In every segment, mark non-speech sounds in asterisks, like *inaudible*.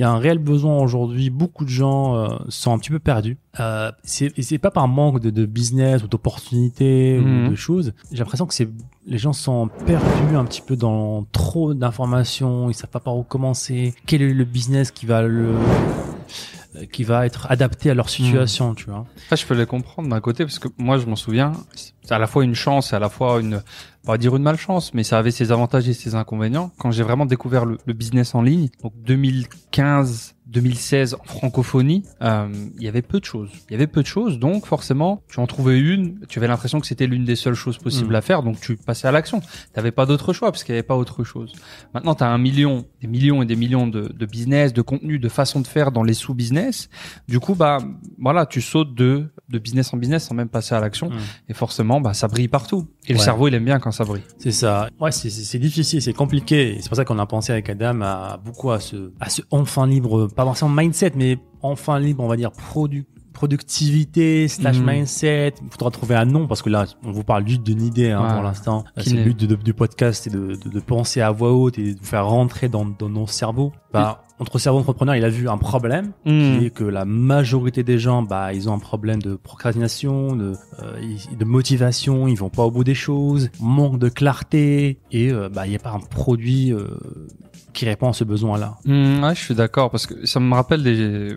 Il y a un réel besoin aujourd'hui. Beaucoup de gens euh, sont un petit peu perdus. Euh, c'est et c'est pas par manque de, de business ou d'opportunités Mhm. ou de choses. J'ai l'impression que c'est les gens sont perdus un petit peu dans trop d'informations. Ils savent pas par où commencer. Quel est le business qui va le qui va être adapté à leur situation, tu vois. Après, je peux les comprendre d'un côté parce que moi, je m'en souviens, c'est à la fois une chance et à la fois une, pas dire une malchance, mais ça avait ses avantages et ses inconvénients. Quand j'ai vraiment découvert le, le business en ligne, donc 2015, 2016 en francophonie, euh, il y avait peu de choses. Il y avait peu de choses, donc forcément, tu en trouvais une, tu avais l'impression que c'était l'une des seules choses possibles Mm. à faire, donc tu passais à l'action. T'avais pas d'autre choix parce qu'il y avait pas autre chose. Maintenant, tu as un million, des millions et des millions de, de business, de contenu, de façons de faire dans les sous-business. Du coup, bah voilà, tu sautes de de business en business sans même passer à l'action. Mm. Et forcément, bah ça brille partout. Et le cerveau, il aime bien quand ça brille. C'est ça. Ouais, c'est- difficile, c'est compliqué. C'est pour ça qu'on a pensé avec Adam à beaucoup à ce, à ce enfin libre, pas forcément mindset, mais enfin libre, on va dire produ productivité slash Mhm. mindset. Il faudra trouver un nom parce que là, on vous parle juste d'une idée hein, Ouais. pour l'instant. C'est le but du podcast, c'est de, de, de penser à voix haute et de vous faire rentrer dans, dans nos cerveaux. Bah, notre cerveau entrepreneur, il a vu un problème qui est que la majorité des gens, bah, ils ont un problème de procrastination, de, euh, de motivation, ils vont pas au bout des choses, manque de clarté, et euh, bah, il n'y a pas un produit euh, qui répond à ce besoin-là. Mm, ouais, je suis d'accord parce que ça me rappelle des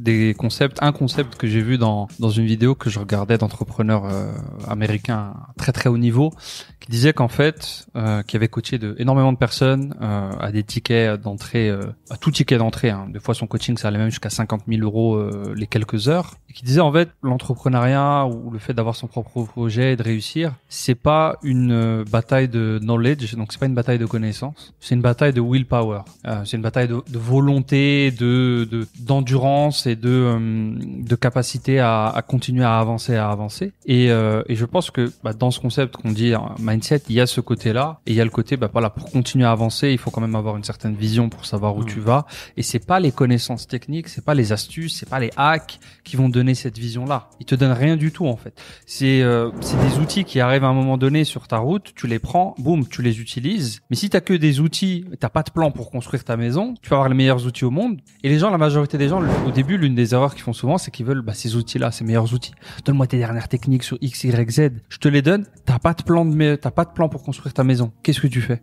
des concepts, un concept que j'ai vu dans dans une vidéo que je regardais d'entrepreneurs euh, américains très très haut niveau, qui disait qu'en fait, euh, qui avait coaché de énormément de personnes euh, à des tickets d'entrée, euh, à tout ticket d'entrée. Hein. Des fois, son coaching ça allait même jusqu'à 50 000 euros euh, les quelques heures. Et qui disait en fait, l'entrepreneuriat ou le fait d'avoir son propre projet et de réussir, c'est pas une euh, bataille de knowledge, donc c'est pas une bataille de connaissances, c'est une bataille de willpower. C'est une bataille de, de volonté, de de- d'endurance et de euh, de capacité à, à continuer à avancer, à avancer. Et, euh, et je pense que bah, dans ce concept qu'on dit mindset, il y a ce côté-là et il y a le côté bah voilà pour continuer à avancer, il faut quand même avoir une certaine vision pour savoir où Mm. tu vas. Et c'est pas les connaissances techniques, c'est pas les astuces, c'est pas les hacks qui vont donner cette vision-là. Ils te donnent rien du tout en fait. C'est euh, c'est des outils qui arrivent à un moment donné sur ta route, tu les prends, boum, tu les utilises. Mais si t'as que des outils, t'as pas de plan pour construire ta maison, tu peux avoir les meilleurs outils au monde. Et les gens, la majorité des gens, au début, l'une des erreurs qu'ils font souvent, c'est qu'ils veulent bah, ces outils-là, ces meilleurs outils. Donne-moi tes dernières techniques sur X, Y, Z. Je te les donne. T'as pas de plan de, mais t'as pas de plan pour construire ta maison. Qu'est-ce que tu fais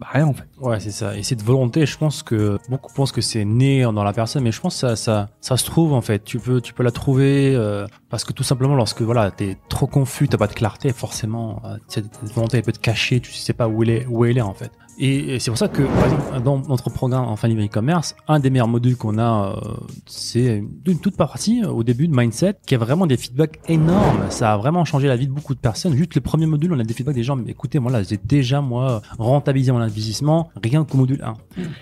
Bah rien en fait. Ouais, c'est ça. Et cette volonté, je pense que beaucoup pensent que c'est né dans la personne, mais je pense que ça, ça, ça se trouve en fait. Tu peux, tu peux la trouver euh, parce que tout simplement, lorsque voilà, t'es trop confus, t'as pas de clarté, forcément, euh, cette cette volonté elle peut te cacher, tu sais pas où elle est, où elle est en fait. Et, c'est pour ça que, par exemple, dans notre programme Enfin Libre e-commerce, un des meilleurs modules qu'on a, euh, c'est une toute partie euh, au début de Mindset qui a vraiment des feedbacks énormes. Ça a vraiment changé la vie de beaucoup de personnes. Juste le premier module, on a des feedbacks des gens, mais écoutez, moi là, j'ai déjà, moi, rentabilisé mon investissement, rien qu'au module 1.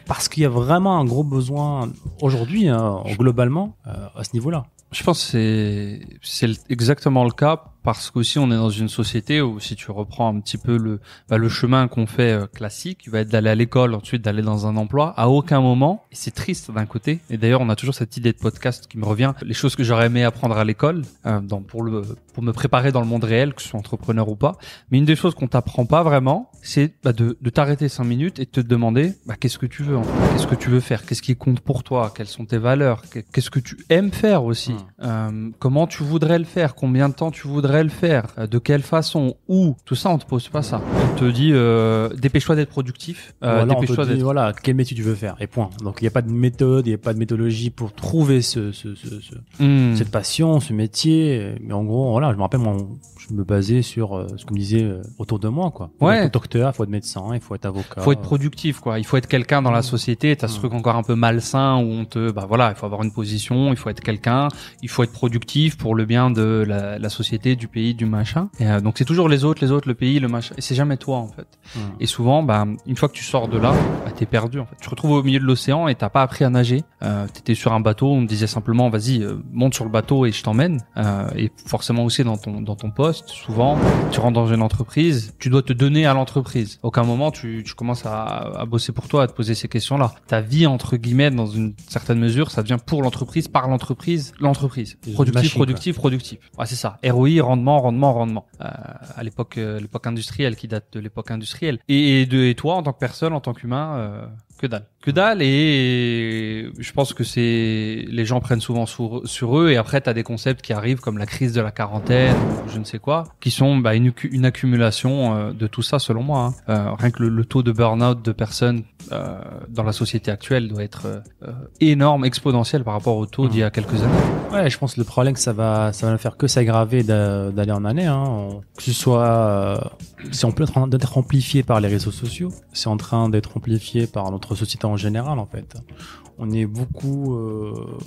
Parce qu'il y a vraiment un gros besoin aujourd'hui, hein, globalement, euh, à ce niveau-là. Je pense que c'est exactement le cas parce qu'aussi on est dans une société où si tu reprends un petit peu le bah, le chemin qu'on fait euh, classique, il va être d'aller à l'école, ensuite d'aller dans un emploi. À aucun moment, et c'est triste d'un côté. Et d'ailleurs, on a toujours cette idée de podcast qui me revient. Les choses que j'aurais aimé apprendre à l'école, euh, dans pour le pour me préparer dans le monde réel, que je sois entrepreneur ou pas. Mais une des choses qu'on t'apprend pas vraiment, c'est bah, de, de t'arrêter cinq minutes et de te demander bah, qu'est-ce que tu veux, en fait? Qu'est-ce que tu veux faire, qu'est-ce qui compte pour toi, quelles sont tes valeurs, qu'est-ce que tu aimes faire aussi, Mm. Euh, comment tu voudrais le faire, combien de temps tu voudrais le faire, euh, de quelle façon, où, tout ça on te pose pas ça. On te dit euh, dépêche-toi d'être productif, euh, voilà, dépêche-toi d'être voilà, quel métier tu veux faire, et point. Donc il n'y a pas de méthode, il n'y a pas de méthodologie pour trouver ce, ce, ce, ce- Hmm. cette passion, ce métier. Mais en gros, voilà, je me rappelle, moi, je me basais sur euh, ce qu'on me disait euh, autour de moi, quoi. Faut Ouais. être docteur, il faut être médecin, il faut être avocat. faut être productif quoi il faut être quelqu'un dans la société t'as ce Mm. truc encore un peu malsain où on te bah voilà il faut avoir une position il faut être quelqu'un il faut être productif pour le bien de la, la société du pays, du machin. Et, euh, donc c'est toujours les autres, les autres, le pays, le machin. Et c'est jamais toi en fait. Hmm. Et souvent, bah, une fois que tu sors de là, bah, t'es perdu en fait. Tu te retrouves au milieu de l'océan et t'as pas appris à nager. Euh, T'étais sur un bateau, on te disait simplement, vas-y, euh, monte sur le bateau et je t'emmène. Euh, et forcément aussi dans ton dans ton poste, souvent, tu rentres dans une entreprise, tu dois te donner à l'entreprise. Aucun moment tu, tu commences à, à bosser pour toi, à te poser ces questions-là. Ta vie entre guillemets, dans une certaine mesure, ça devient pour l'entreprise, par l'entreprise, l'entreprise. Productif, machine, quoi. productif, productif. Ouais, c'est ça. ROI, rendement, rendement, rendement. Euh, à l'époque, euh, l'époque industrielle qui date de l'époque industrielle. Et, et, de, et toi, en tant que personne, en tant qu'humain, euh, que dalle. Que dalle et je pense que c'est les gens prennent souvent sur, eux et après tu as des concepts qui arrivent comme la crise de la quarantaine ou je ne sais quoi qui sont bah, une, accumulation euh, de tout ça selon moi. hein. Euh, rien que le, taux de burn-out de personnes euh, dans la société actuelle doit être énorme, exponentiel par rapport au taux d'il y a quelques années. Ouais, je pense que le problème que ça va, ça va ne faire que s'aggraver d'a- d'année en année. Hein. Que ce soit, c'est en train d'être amplifié par les réseaux sociaux, c'est en train d'être amplifié par notre société en général en fait. On est beaucoup, euh,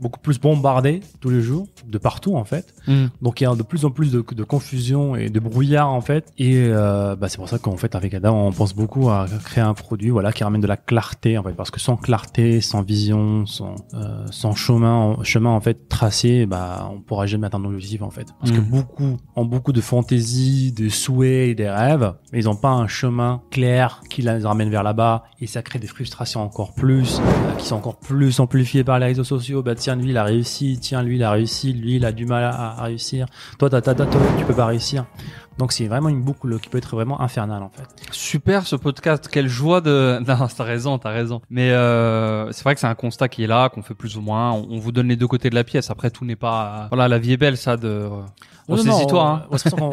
beaucoup plus bombardé tous les jours, de partout en fait. Donc il y a de plus en plus de, de confusion et de brouillard en fait. Et euh, bah, c'est pour ça qu'en fait avec Ada on pense beaucoup à créer un produit voilà qui ramène de la clarté en fait parce que sans clarté, sans vision, sans euh, sans chemin chemin en fait tracé, bah on pourra jamais atteindre nos objectifs en fait. Parce que Mhm. beaucoup ont beaucoup de fantaisies, de souhaits et des rêves, mais ils n'ont pas un chemin clair qui les ramène vers là-bas et ça crée des frustrations encore plus euh, qui sont encore plus amplifiées par les réseaux sociaux. Bah tiens lui il a réussi, tiens lui il a réussi, lui il a du mal à, réussir. Toi t'as toi, tu peux pas réussir. Donc c'est vraiment une boucle qui peut être vraiment infernale en fait. Super ce podcast, quelle joie de... *laughs* Non, t'as raison, t'as raison. Mais euh, c'est vrai que c'est un constat qui est là, qu'on fait plus ou moins. On, on vous donne les deux côtés de la pièce. Après, tout n'est pas... Voilà, la vie est belle, ça, de... Non, non, non, hein.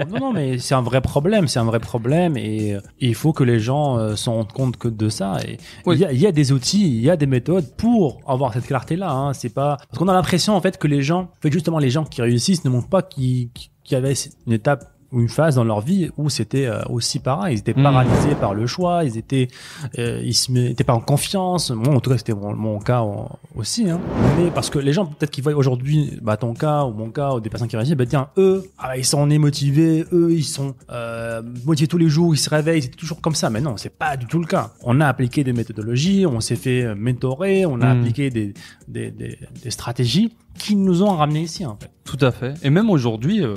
non, non, mais c'est un vrai problème, c'est un vrai problème et, et il faut que les gens euh, s'en rendent compte que de ça. Et Oui. il y, a, y a des outils, il y a des méthodes pour avoir cette clarté-là. Hein. C'est pas parce qu'on a l'impression en fait que les gens, en fait justement les gens qui réussissent ne montrent pas qu'ils qu'il y avait une étape une phase dans leur vie où c'était euh, aussi pareil. Ils étaient Mm. paralysés par le choix, ils étaient, euh, ils se mettaient pas en confiance. Moi, en tout cas, c'était mon, mon cas aussi. Hein. Mais parce que les gens, peut-être qu'ils voient aujourd'hui, bah, ton cas ou mon cas ou des personnes qui réussissent, bah, tiens, eux, ah, ils sont nés motivés, eux, ils sont euh, motivés tous les jours, ils se réveillent, c'est toujours comme ça. Mais non, c'est pas du tout le cas. On a appliqué des méthodologies, on s'est fait mentorer, on a Mm. appliqué des, des, des, des stratégies qui nous ont ramenés ici, en fait. Tout à fait. Et même aujourd'hui, euh,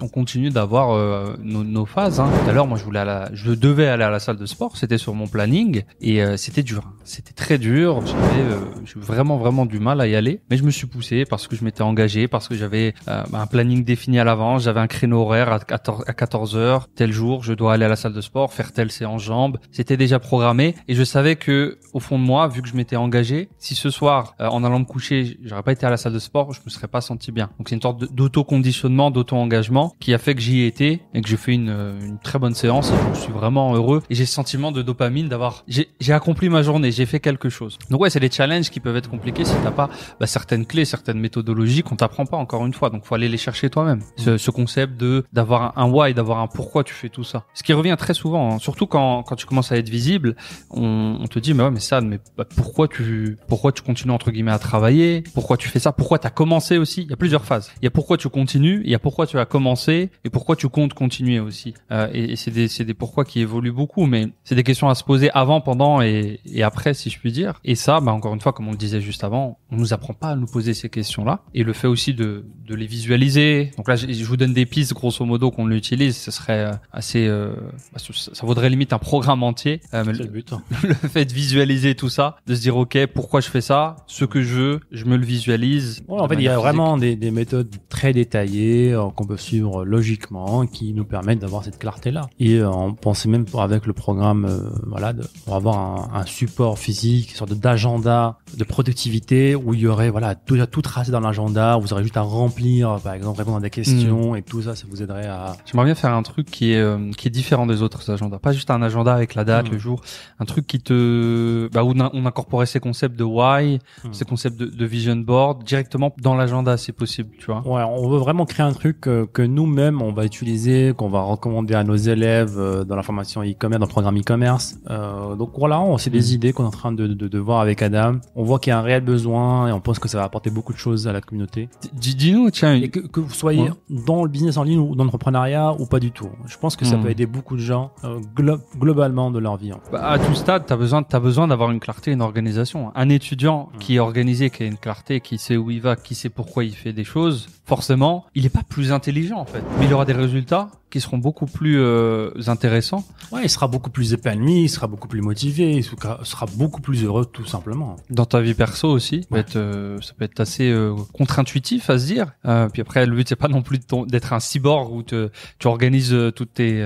on continue d'avoir euh, nos, nos phases. Hein. Tout à l'heure, moi, je voulais, à la, je devais aller à la salle de sport. C'était sur mon planning et euh, c'était dur. hein. C'était très dur. J'avais euh, vraiment, vraiment du mal à y aller. Mais je me suis poussé parce que je m'étais engagé, parce que j'avais euh, un planning défini à l'avance. J'avais un créneau horaire à 14, à 14 heures. Tel jour, je dois aller à la salle de sport, faire telle séance jambes. C'était déjà programmé et je savais que, au fond de moi, vu que je m'étais engagé, si ce soir, euh, en allant me coucher, j'aurais pas été à la salle de sport, je me serais pas senti bien. Donc c'est une sorte d'auto-conditionnement, d'auto-engagement qui a fait que j'y ai été et que j'ai fait une, euh, une très bonne séance. Et je suis vraiment heureux et j'ai ce sentiment de dopamine d'avoir, j'ai accompli ma journée, j'ai fait quelque chose. Donc ouais, c'est des challenges qui peuvent être compliqués si t'as pas bah, certaines clés, certaines méthodologies qu'on t'apprend pas encore une fois. Donc faut aller les chercher toi-même. Ce, ce concept de d'avoir un, un why, d'avoir un pourquoi tu fais tout ça. Ce qui revient très souvent, hein, surtout quand quand tu commences à être visible, on, on te dit mais ouais mais ça, mais bah, pourquoi tu pourquoi tu continues entre guillemets à travailler? Pourquoi tu fais ça? Pourquoi t'as commencé aussi? Il y a plusieurs phases. Il y a pourquoi tu continues, il y a pourquoi tu as commencé et pourquoi tu comptes continuer aussi. Euh, et et c'est des c'est des pourquoi qui évoluent beaucoup, mais c'est des questions à se poser avant, pendant et, et après si je puis dire. Et ça, bah encore une fois, comme on le disait juste avant, on nous apprend pas à nous poser ces questions-là et le fait aussi de de les visualiser. Donc là, je je vous donne des pistes grosso modo qu'on l'utilise. Ce serait euh, assez, euh, bah, ça vaudrait limite un programme entier. Euh, mais le- but. hein. *laughs* le fait de visualiser tout ça, de se dire ok pourquoi je fais ça, ce que je veux, je me le visualise. En fait, il y a vraiment des, des méthodes très détaillées euh, qu'on peut suivre logiquement, qui nous permettent d'avoir cette clarté-là. Et euh, on pensait même pour- avec le programme, euh, voilà, de, pour avoir un, un support physique, une sorte d'agenda de productivité où il y aurait voilà tout, tout tracé dans l'agenda. Vous aurez juste à remplir, par exemple, répondre à des questions et tout ça, ça vous aiderait à. J'aimerais bien faire un truc qui est euh, qui est différent des autres agendas, pas juste un agenda avec la date, Mm. le jour, un truc qui te bah où on incorporait ces concepts de why, Mm. ces concepts de, de vision board directement dans l'agenda, c'est possible, tu vois. Ouais, on veut vraiment créer un truc euh, que nous-mêmes on va utiliser, qu'on va recommander à nos élèves euh, dans la formation e-commerce, dans le programme e-commerce. Euh, donc voilà, on- c'est des Mm. idées qu'on est en train de, de, de voir avec Adam. On voit qu'il y a un réel besoin et on pense que ça va apporter beaucoup de choses à la communauté. Dis- Dis-nous, tiens, Et que, que vous soyez Ouais. dans le business en ligne ou dans l'entrepreneuriat ou pas du tout. Je pense que ça Mm. peut aider beaucoup de gens euh, glo- globalement de leur vie. Bah, à tout stade, tu as besoin d'avoir une clarté, une organisation. Un étudiant Mm. qui est organisé, qui a une clarté, qui sait où il va, qui sait pourquoi il fait des choses, forcément, il n'est pas plus intelligent en fait. Mais il aura des résultats qui seront beaucoup plus euh, intéressants. Ouais, il sera beaucoup plus épanoui, il sera beaucoup plus motivé, il sera beaucoup plus heureux tout simplement. Dans ta vie perso aussi, ça peut être, euh, ça peut être assez euh, contre-intuitif à se dire. Euh, puis après, le but c'est pas non plus d'être un cyborg où te, tu organises toutes tes,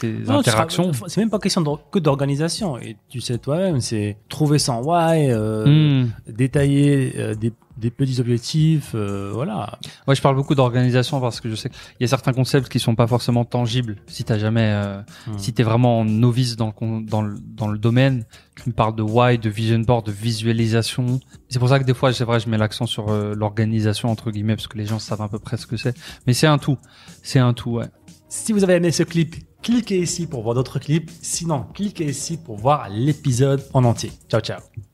tes Non, interactions. C'est même pas question de- que d'organisation. Et tu sais toi-même, c'est trouver son why, Hmm. détailler des, des petits objectifs, euh, voilà. Ouais, je parle beaucoup d'organisation parce que je sais qu'il y a certains concepts qui sont pas forcément tangibles. Si t'as jamais, euh, Hmm. si t'es vraiment novice dans le, dans le dans le domaine, tu me parles de why, de vision board, de visualisation. C'est pour ça que des fois, c'est vrai, je mets l'accent sur euh, l'organisation entre guillemets parce que les gens savent à peu près ce que c'est. Mais c'est un tout, c'est un tout, ouais. Si vous avez aimé ce clip, cliquez ici pour voir d'autres clips. Sinon, cliquez ici pour voir l'épisode en entier. Ciao, ciao.